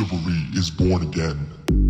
chivalry is born again.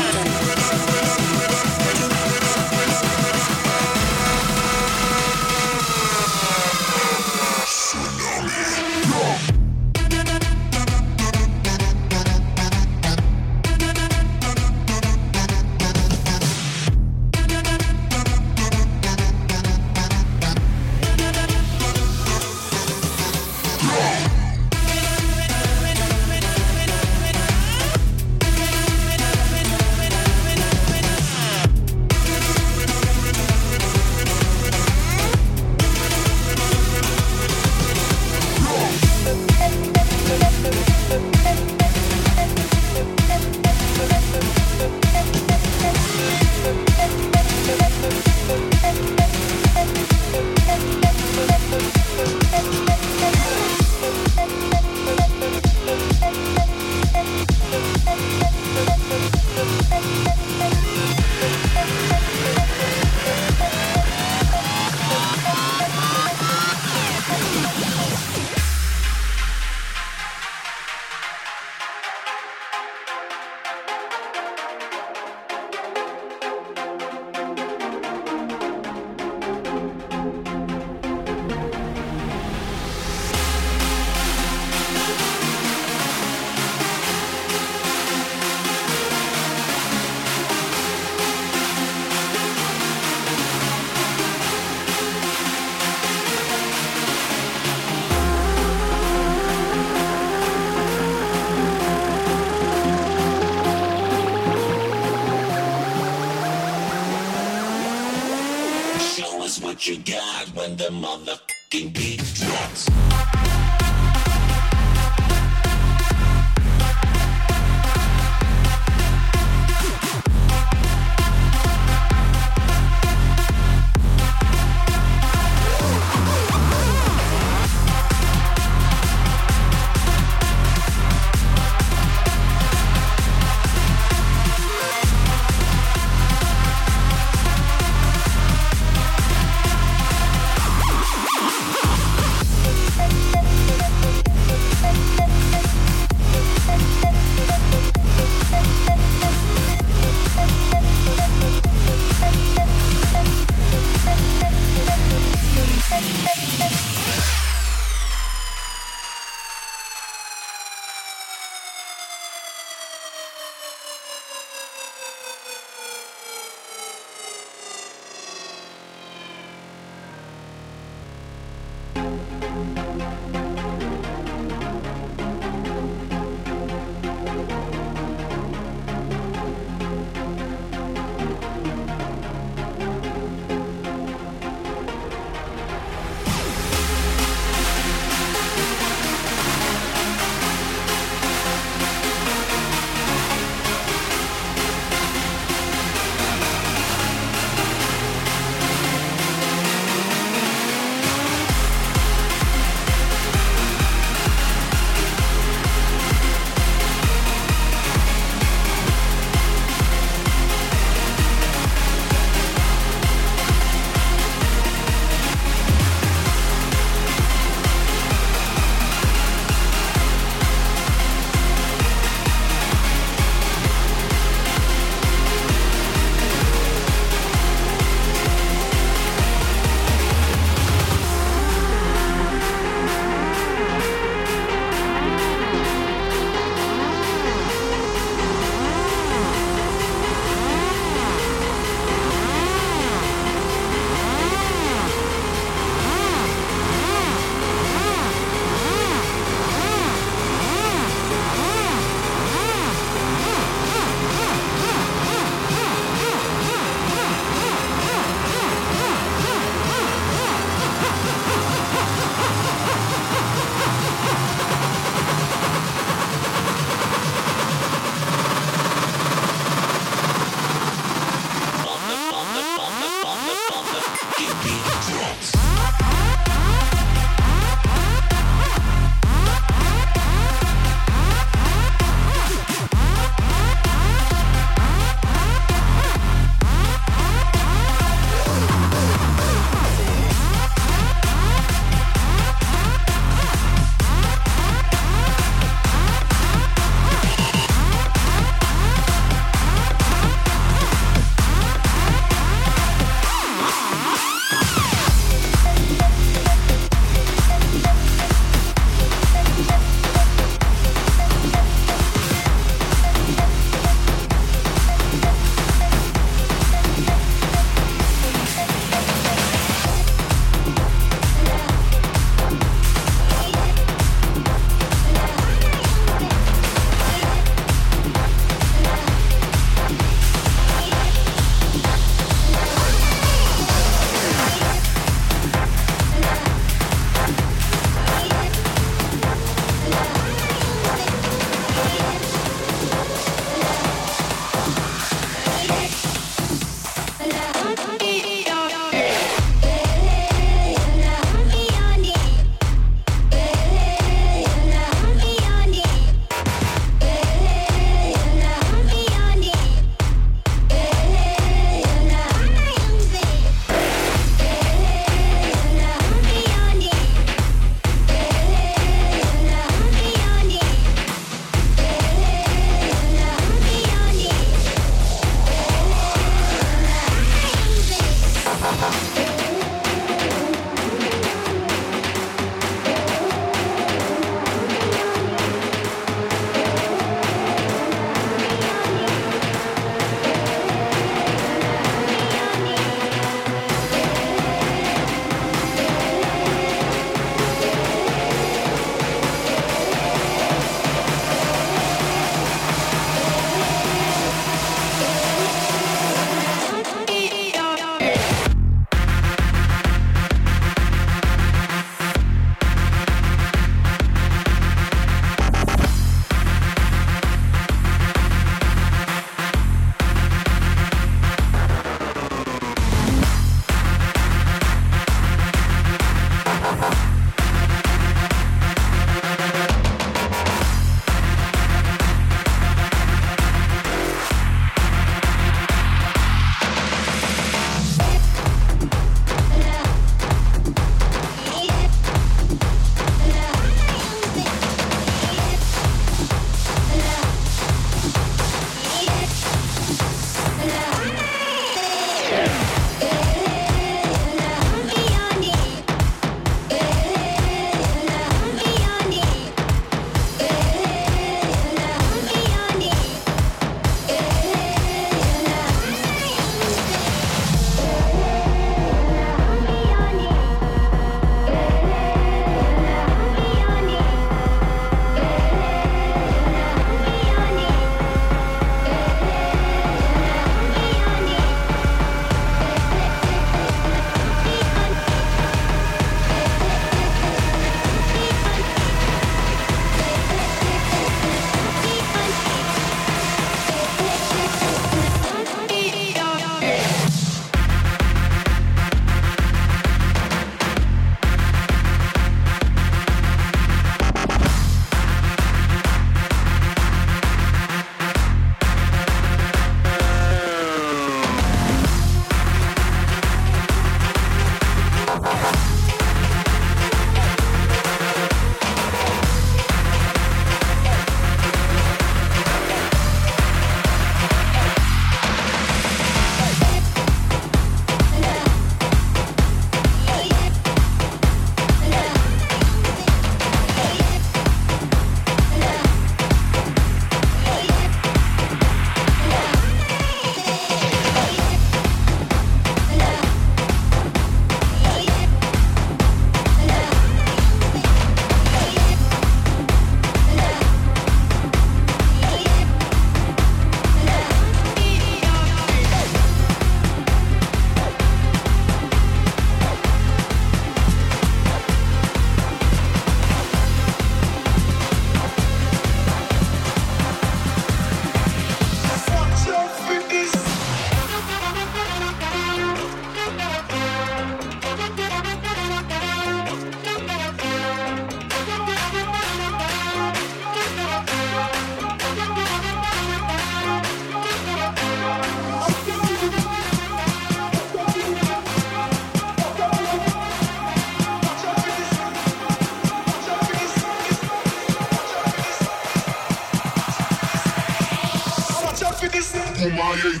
Kumaye.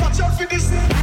Watch out for this.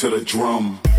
To the drum.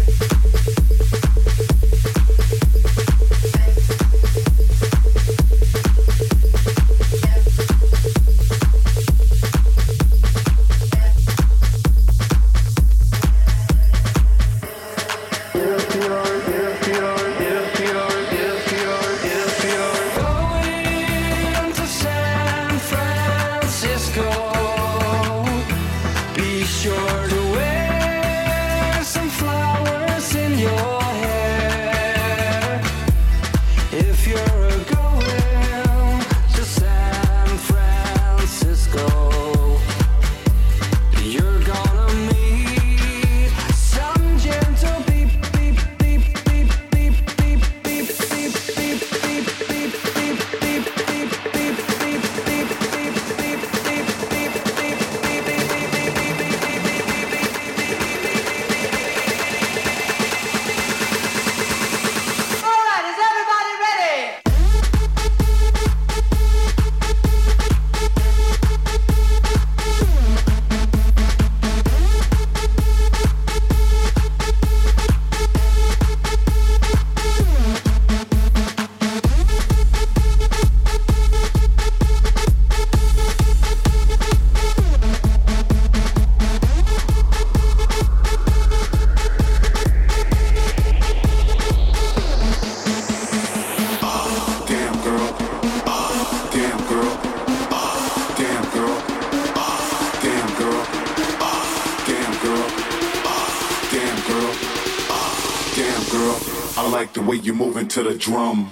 To the drum.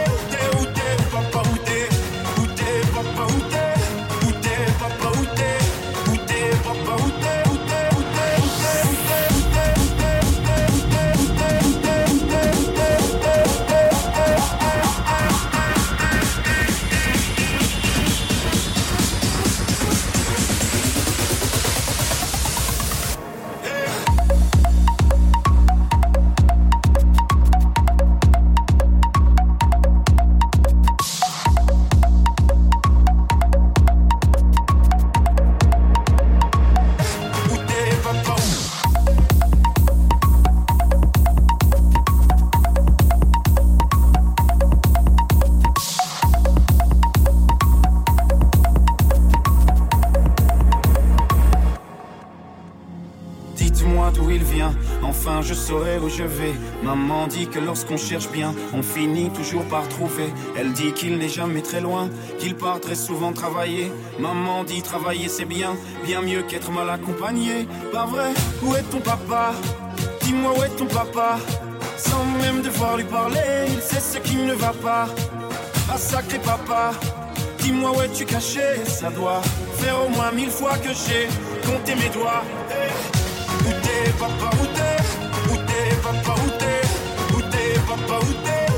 où je vais. Maman dit que lorsqu'on cherche bien, on finit toujours par trouver. Elle dit qu'il n'est jamais très loin, qu'il part très souvent travailler. Maman dit travailler c'est bien, bien mieux qu'être mal accompagné. Pas vrai? Où est ton papa? Dis-moi où est ton papa Sans même devoir lui parler, il sait ce qui ne va pas. Ah sacré papa, dis-moi où es-tu caché? Ça doit faire au moins mille fois que j'ai compté mes doigts. Où t'es papa, Où both days.